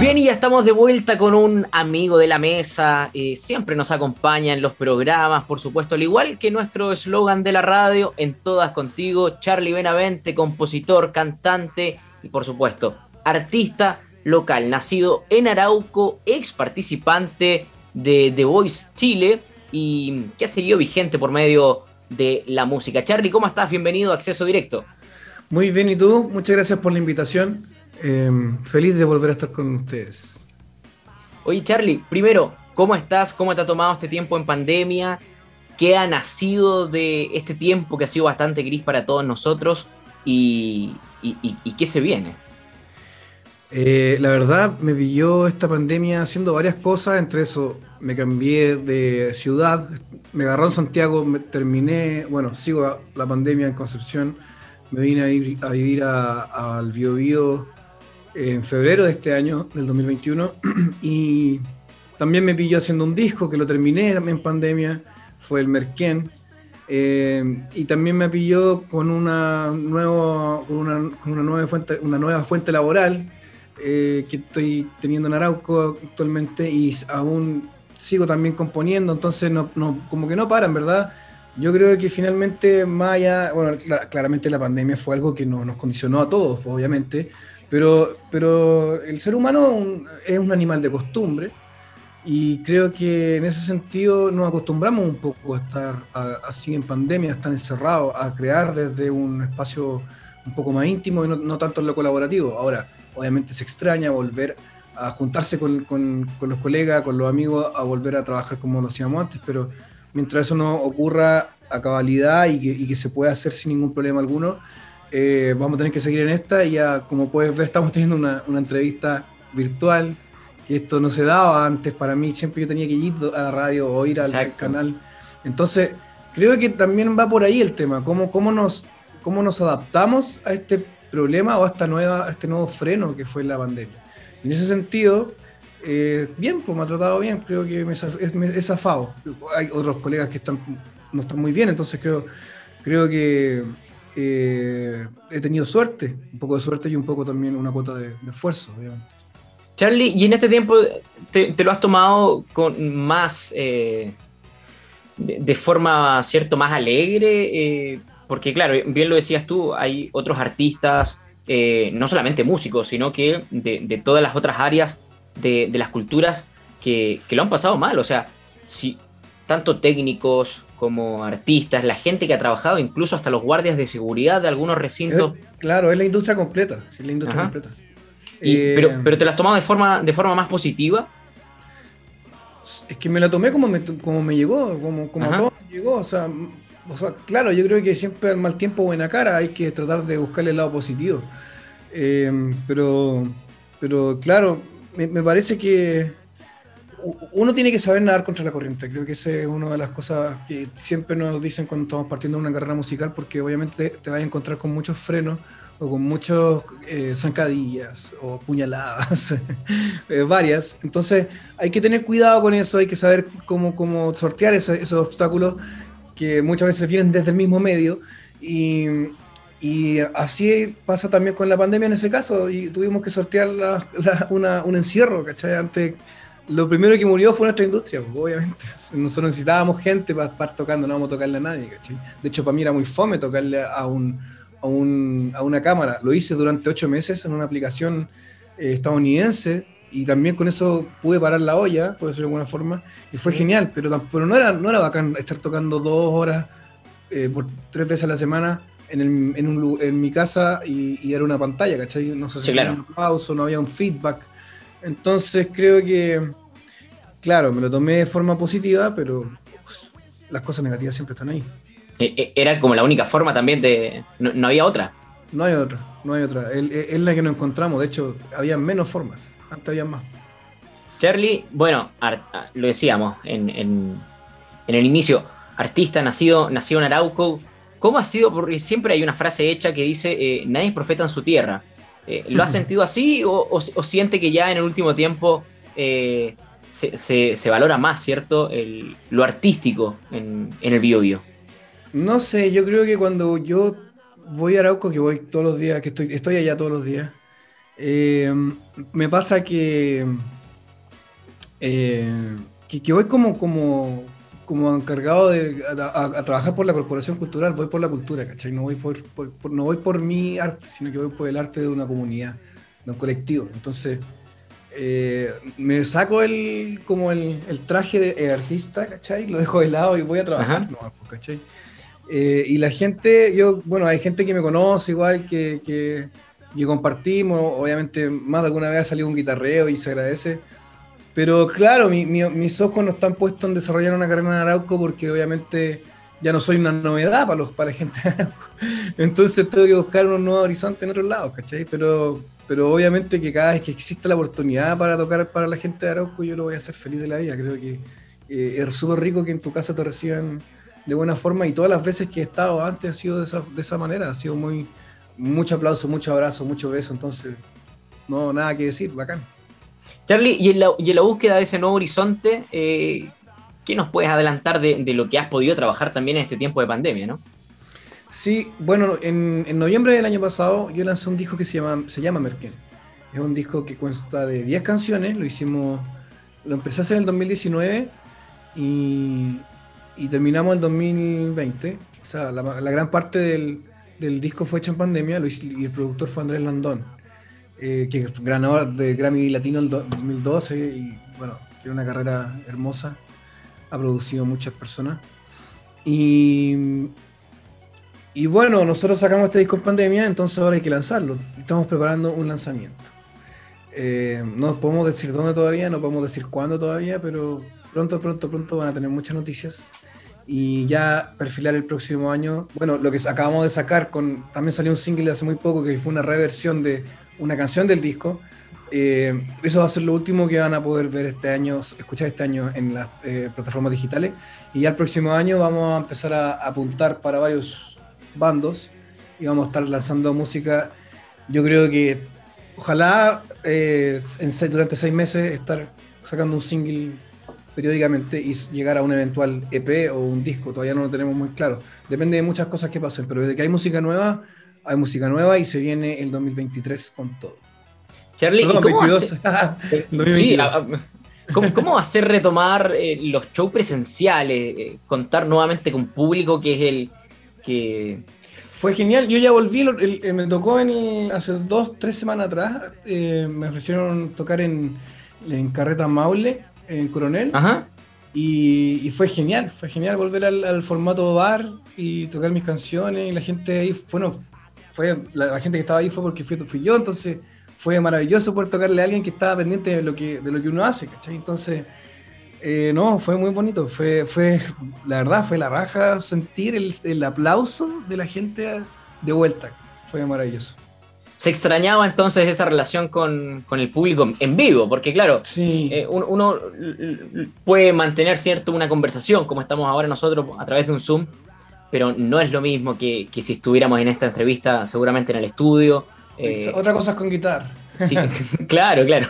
Bien, y ya estamos de vuelta con un amigo de la mesa. Eh, siempre nos acompaña en los programas, por supuesto, al igual que nuestro eslogan de la radio, en todas contigo, Charlie Benavente, compositor, cantante y, por supuesto, artista local, nacido en Arauco, ex participante de The Voice Chile y que ha seguido vigente por medio de la música. Charlie, ¿cómo estás? Bienvenido a Acceso Directo. Muy bien, ¿y tú? Muchas gracias por la invitación. Em, feliz de volver a estar con ustedes. Oye, Charlie, primero, ¿cómo estás? ¿Cómo te ha tomado este tiempo en pandemia? ¿Qué ha nacido de este tiempo que ha sido bastante gris para todos nosotros? ¿Y, qué se viene? Eh, la verdad, me pilló esta pandemia haciendo varias cosas, entre eso me cambié de ciudad, me agarró en Santiago, me terminé, bueno, sigo la pandemia en Concepción, me vine a, vivir al Biobío en febrero de este año, del 2021, y también me pilló haciendo un disco que lo terminé en pandemia, fue el Merquén, eh, y también me pilló con una, nuevo, con una, con una, nueva, fuente, una nueva fuente laboral eh, que estoy teniendo en Arauco actualmente y aún sigo también componiendo, entonces no, como que no paran, ¿verdad? Yo creo que finalmente, más allá, bueno, claramente la pandemia fue algo que nos condicionó a todos, obviamente, pero, pero el ser humano es un animal de costumbre y creo que en ese sentido nos acostumbramos un poco a estar así en pandemia, a estar encerrados, a crear desde un espacio un poco más íntimo y no, tanto en lo colaborativo. Ahora, obviamente se extraña volver a juntarse con, con, los colegas, con los amigos, a volver a trabajar como lo hacíamos antes, pero mientras eso no ocurra a cabalidad y que, y que se pueda hacer sin ningún problema alguno, eh, vamos a tener que seguir en esta y ya, como puedes ver, estamos teniendo una, una entrevista virtual, que esto no se daba antes para mí, siempre yo tenía que ir a la radio o ir al, canal. Entonces, creo que también va por ahí el tema, cómo, cómo, nos, cómo nos adaptamos a este problema o a, esta nueva, este nuevo freno que fue la pandemia. En ese sentido, eh, bien, pues me ha tratado bien, creo que me, es, zafado. Hay otros colegas que están, no están muy bien, entonces creo, creo que eh, he tenido suerte, un poco de suerte y un poco también una cuota de, esfuerzo, obviamente. Charlie, ¿y en este tiempo te, lo has tomado con más, eh, de, forma, ¿cierto?, más alegre? Eh, porque claro, bien lo decías tú, hay otros artistas, no solamente músicos, sino que de, todas las otras áreas de, las culturas que, que, lo han pasado mal. O sea, si tanto técnicos, como artistas, la gente que ha trabajado, incluso hasta los guardias de seguridad de algunos recintos. claro, es la industria completa, es la industria completa. Eh, pero, pero te las tomado de forma, de forma más positiva. Es que me la tomé como me, como me llegó, como, como todo me llegó. O sea, o sea, claro, yo creo que siempre al mal tiempo buena cara, hay que tratar de buscarle el lado positivo. Eh, pero, pero claro, me parece que uno tiene que saber nadar contra la corriente. Creo que esa es una de las cosas que siempre nos dicen cuando estamos partiendo de una carrera musical, porque obviamente te vas a encontrar con muchos frenos o con muchos eh, zancadillas o puñaladas, eh, varias. Entonces hay que tener cuidado con eso, hay que saber cómo, cómo sortear esos obstáculos que muchas veces vienen desde el mismo medio. Y, y así pasa también con la pandemia en ese caso, y tuvimos que sortear un encierro, ¿cachai? Antes lo primero que murió fue nuestra industria, pues, obviamente. Nosotros necesitábamos gente para estar tocando, no vamos a tocarle a nadie, ¿cachai? De hecho, para mí era muy fome tocarle a, un, a, un, a una cámara. Lo hice durante ocho meses en una aplicación eh, estadounidense y también con eso pude parar la olla, por decirlo de alguna forma, y fue genial, pero, pero no, era, no era bacán estar tocando dos horas eh, por tres veces a la semana en, el, en, un, en mi casa y, era una pantalla, ¿cachai? No sé si había un pausa, no había un feedback. Entonces creo que claro, me lo tomé de forma positiva, pero pues, las cosas negativas siempre están ahí. E, e, era como la única forma también de... No, había otra. No hay otra, no hay otra. Es la que nos encontramos. De hecho, había menos formas. Antes había más. Charlie, bueno, lo decíamos en, el inicio, artista nacido, nacido en Arauco. ¿Cómo ha sido? Porque siempre hay una frase hecha que dice, eh, nadie es profeta en su tierra. Eh, ¿Lo ha sentido así o, siente que ya en el último tiempo eh, se, valora más, ¿cierto? lo artístico en, el bio, bio No sé, yo creo que cuando yo voy a Arauco, que voy todos los días, que estoy, estoy allá todos los días, Eh, me pasa que, eh, que, voy como, como, como encargado de a, trabajar por la corporación cultural, voy por la cultura, ¿cachai? No voy por, no voy por mi arte, sino que voy por el arte de una comunidad, de un colectivo. Entonces, eh, me saco el, como el, traje de artista, ¿cachai? Lo dejo de lado y voy a trabajar, pues, ¿cachai? Eh, y la gente, yo, bueno, hay gente que me conoce igual, que, que, compartimos, obviamente más de alguna vez ha salido un guitarreo y se agradece, pero claro, mis ojos no están puestos en desarrollar una carrera en Arauco porque obviamente ya no soy una novedad para, los, para la gente. Entonces tengo que buscar un nuevo horizonte en otros lados, ¿cachai? Pero, pero obviamente que cada vez que existe la oportunidad para tocar para la gente de Arauco, yo lo voy a hacer feliz de la vida. Creo que eh, es súper rico que en tu casa te reciban de buena forma y todas las veces que he estado antes ha sido de esa, de esa manera, ha sido muy, mucho aplauso, mucho abrazo, mucho beso, entonces no, nada que decir, bacán. Charlie, y en la, y en la búsqueda de ese nuevo horizonte, eh, ¿qué nos puedes adelantar de, lo que has podido trabajar también en este tiempo de pandemia, no? Sí, bueno, en, noviembre del año pasado yo lancé un disco que se llama, se llama Merkel. Es un disco que consta de 10 canciones, lo hicimos, lo empecé a hacer en el 2019 y, y terminamos en 2020. O sea, la, gran parte del, disco fue hecho en pandemia y el productor fue Andrés Landón, eh, que es ganador de Grammy Latino en 2012 y bueno, tiene una carrera hermosa, ha producido muchas personas. Y, y bueno, nosotros sacamos este disco en pandemia, entonces ahora hay que lanzarlo. Estamos preparando un lanzamiento. Eh, no podemos decir dónde todavía, no podemos decir cuándo todavía, pero pronto, pronto, pronto van a tener muchas noticias y ya perfilar el próximo año. Bueno, lo que acabamos de sacar, con, también salió un single hace muy poco que fue una reversión de una canción del disco. Eh, eso va a ser lo último que van a poder ver este año, escuchar este año en las eh, plataformas digitales. Y ya el próximo año vamos a empezar a apuntar para varios bandos y vamos a estar lanzando música. Yo creo que ojalá eh, en, durante seis meses estar sacando un single periódicamente y llegar a un eventual EP o un disco, todavía no lo tenemos muy claro. Depende de muchas cosas que pasen, pero desde que hay música nueva, hay música nueva y se viene el 2023 con todo. Charlie, cómo, hacer retomar eh, los shows presenciales, eh, contar nuevamente con público que es el que... Fue genial, yo ya volví, eh, me tocó en, hace dos, tres semanas atrás, me ofrecieron tocar en, en Carreta Maule en Coronel. Y, fue genial, fue genial volver al, formato bar y tocar mis canciones. Y la gente ahí, bueno, fue, la, gente que estaba ahí fue porque fui, fui, yo, entonces fue maravilloso poder tocarle a alguien que estaba pendiente de lo que, de lo que uno hace, ¿cachai? Entonces, eh, no, fue muy bonito, fue, fue, la verdad, fue la raja sentir el, el aplauso de la gente de vuelta, fue maravilloso se extrañaba entonces esa relación con, el público en vivo, porque claro, eh, uno, puede mantener cierto una conversación como estamos ahora nosotros a través de un Zoom, pero no es lo mismo que, si estuviéramos en esta entrevista seguramente en el estudio. Eh, Otra cosa es con guitarra. claro, claro.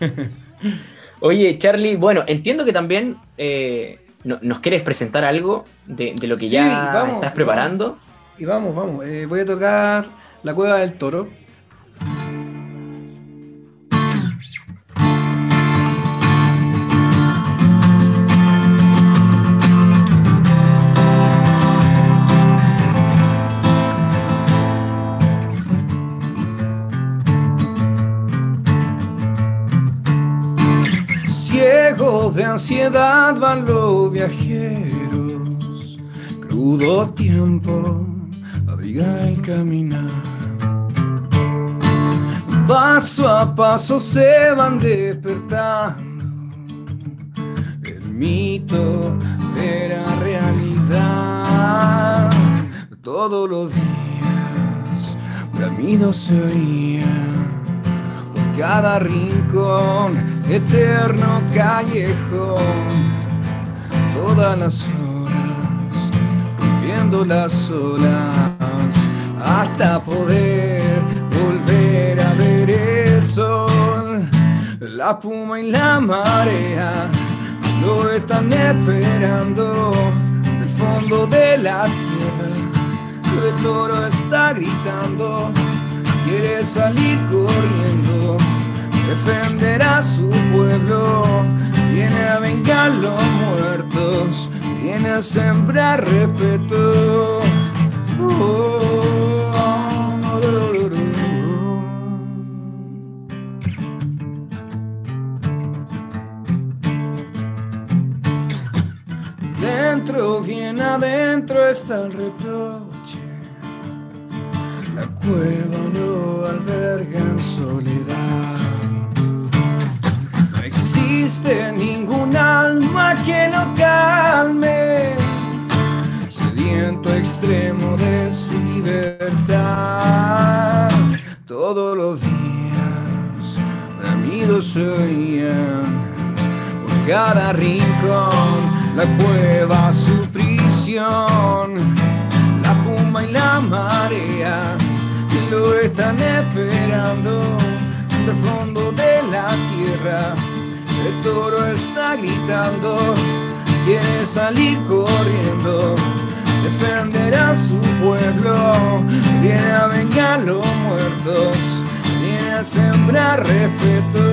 Oye, Charlie, bueno, entiendo que también eh, nos quieres presentar algo de, lo que ya estás preparando. Y vamos, vamos. voy a tocar La Cueva del Toro ansiedad van los viajeros, crudo tiempo abriga el caminar. Paso a paso se van despertando el mito de la realidad. Todos los días bramido se oía por cada rincón eterno callejón, todas las horas, rompiendo las olas, hasta poder volver a ver el sol, la puma y la marea lo están esperando. El fondo de la tierra, el toro está gritando, quiere salir corriendo defenderá a su pueblo, viene a vengar los muertos, viene a sembrar respeto. Dentro, bien adentro está el reproche, la cueva lo alberga se por cada rincón, la cueva su prisión, la puma y la marea lo están esperando. Del fondo de la tierra. El toro está gritando, quiere salir corriendo defender a su pueblo, viene a vengar los muertos, sembrar respeto.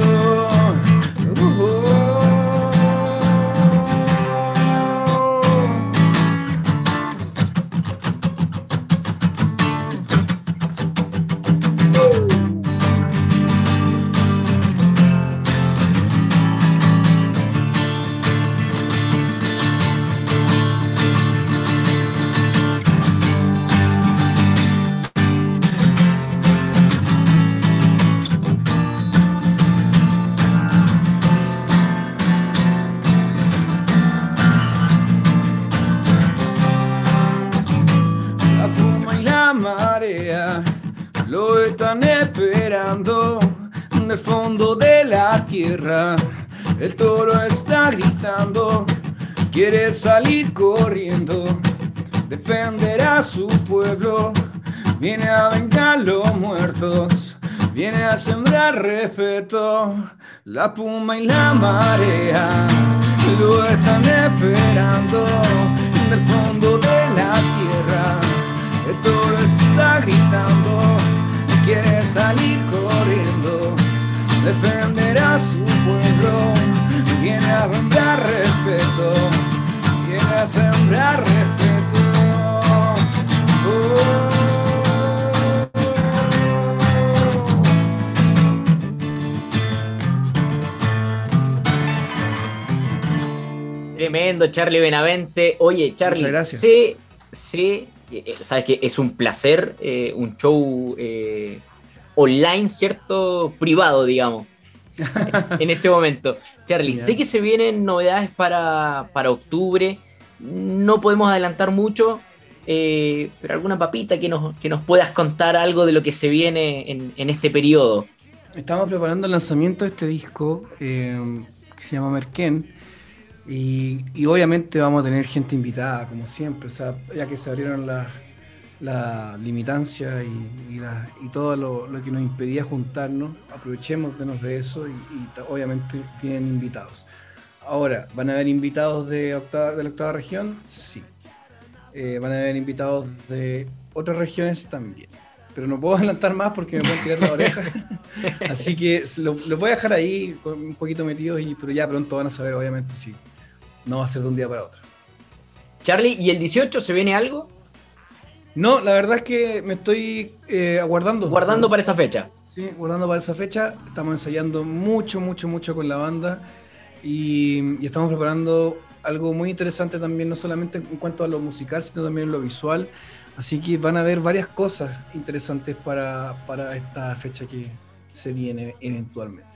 El toro está gritando, quiere salir corriendo, defender a su pueblo, viene a vengar los muertos, viene a sembrar respeto. La puma y la marea lo están esperando Charlie Benavente. Oye, Charlie, gracias. sí, sí, eh, sabes que es un placer, eh, un show eh, online, ¿cierto? Privado, digamos, en este momento. Charlie, sé que se vienen novedades para, octubre, no podemos adelantar mucho, eh, pero alguna papita que nos, que nos puedas contar algo de lo que se viene en, este periodo. Estamos preparando el lanzamiento de este disco eh, que se llama Merken. Y, y, obviamente vamos a tener gente invitada, como siempre, o sea, ya que se abrieron las, la limitancia y, y, todo lo, que nos impedía juntarnos, aprovechemos de eso y, obviamente tienen invitados. Ahora, ¿van a haber invitados de, octava, de la octava región? Sí. Eh, van a haber invitados de otras regiones también. Pero no puedo adelantar más porque me pueden tirar la oreja. Así que los lo voy a dejar ahí un poquito metidos, y, pero ya pronto van a saber, obviamente, si no va a ser de un día para otro. Charlie, ¿y el 18 se viene algo? No, la verdad es que me estoy eh, aguardando. Guardando para esa fecha. Sí, guardando para esa fecha. Estamos ensayando mucho, mucho, mucho con la banda y, estamos preparando algo muy interesante también, no solamente en cuanto a lo musical, sino también en lo visual. Así que van a haber varias cosas interesantes para, para esta fecha que se viene eventualmente.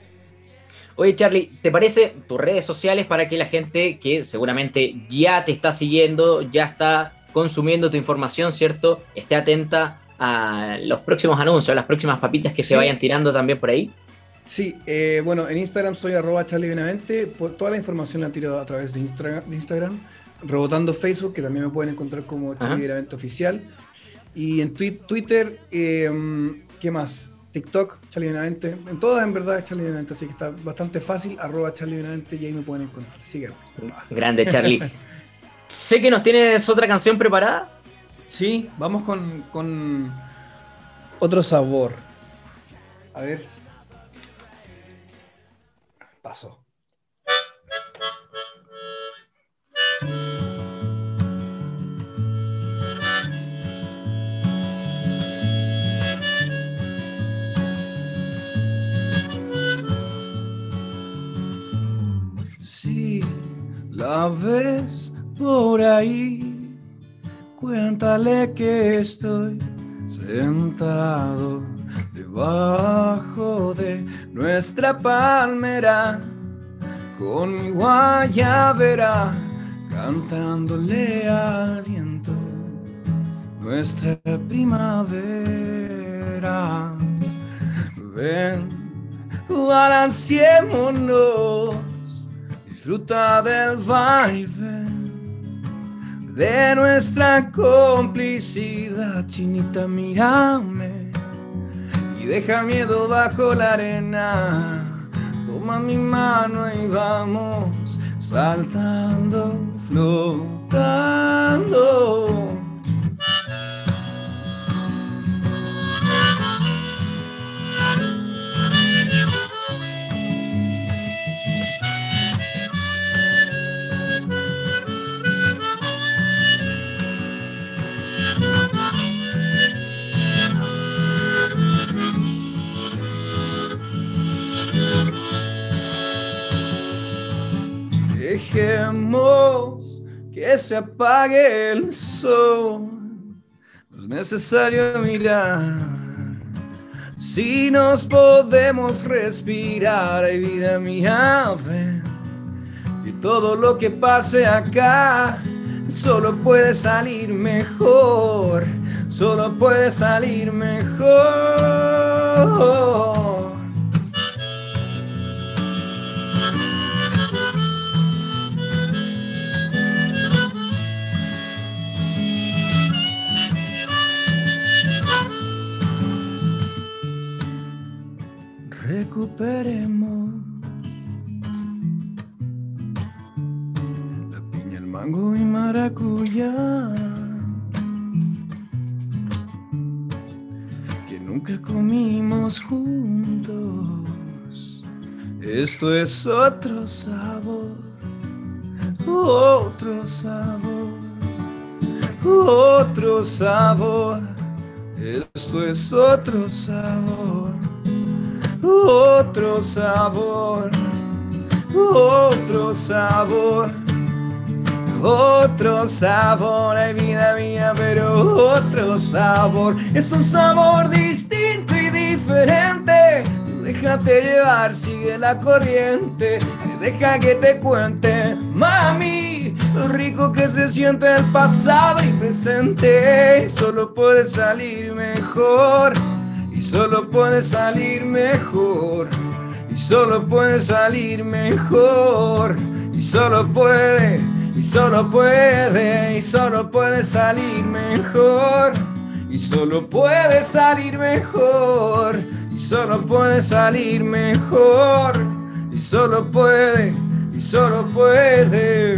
Oye, Charlie, ¿te parece tus redes sociales para que la gente que seguramente ya te está siguiendo, ya está consumiendo tu información, ¿cierto? Esté atenta a los próximos anuncios, a las próximas papitas que se vayan tirando también por ahí. Sí, eh, bueno, en Instagram soy arroba Charlie toda la información la tiro a través de, Instagram, rebotando Facebook, que también me pueden encontrar como Charlie Benavente Oficial, y en Twitter, em, ¿qué más? TikTok, Charlie Benavente, en todas en verdad es Charlie Benavente, así que está bastante fácil, arroba Charlie Benavente y ahí me pueden encontrar. Síganme. Grande Charlie. Sé que nos tienes otra canción preparada. Sí, vamos con, otro sabor. A ver. Paso. La ves por ahí, cuéntale que estoy sentado debajo de nuestra palmera con mi guayabera cantándole al viento nuestra primavera. Ven, balanceémonos, disfruta del vibe de nuestra complicidad, chinita, mírame y deja miedo bajo la arena. Toma mi mano y vamos saltando, flotando. Que se apague el sol. No es necesario mirar. Si nos podemos respirar, ay vida mía, ven. Y todo lo que pase acá solo puede salir mejor. Solo puede salir mejor. Recuperemos la piña, el mango y maracuyá que nunca comimos juntos. Esto es otro sabor, otro sabor, otro sabor. Esto es otro sabor otro sabor, otro sabor, otro sabor, ay vida mía, pero otro sabor, es un sabor distinto y diferente. Déjate llevar, sigue la corriente, deja que te cuente, mami, lo rico que se siente el pasado y presente, solo puede salir mejor y solo puede salir mejor, y solo puede salir mejor, y solo puede, y solo puede, y solo puede salir mejor, y solo puede salir mejor, y solo puede salir mejor, y solo puede, y solo puede.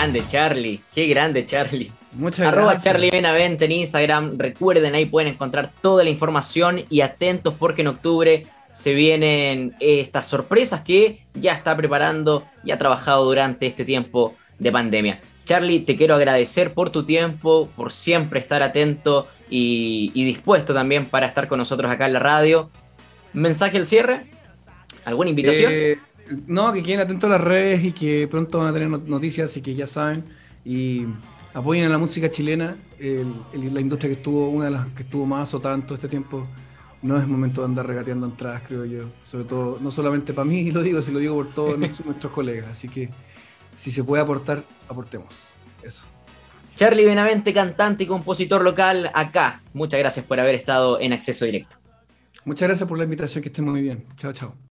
Grande, Charlie. Qué grande, Charlie. Muchas Arroba gracias. Charlie Benavente en Instagram. Recuerden, ahí pueden encontrar toda la información y atentos porque en octubre se vienen estas sorpresas que ya está preparando y ha trabajado durante este tiempo de pandemia. Charlie, te quiero agradecer por tu tiempo, por siempre estar atento y, y dispuesto también para estar con nosotros acá en la radio. ¿Mensaje al cierre? ¿Alguna invitación? Eh, no, que queden atentos a las redes y que pronto van a tener not- noticias y que ya saben. Y apoyen a la música chilena, el- el- la industria que estuvo, una de las que estuvo más azotada en todo este tiempo. No es momento de andar regateando entradas, creo yo. Sobre todo, no solamente para mí, lo digo, si lo digo por todos nuestros nuestros colegas. Así que si se puede aportar, aportemos. Eso. Charlie Benavente, cantante y compositor local acá. Muchas gracias por haber estado en acceso directo. Muchas gracias por la invitación, que estén muy bien. Chao, chao.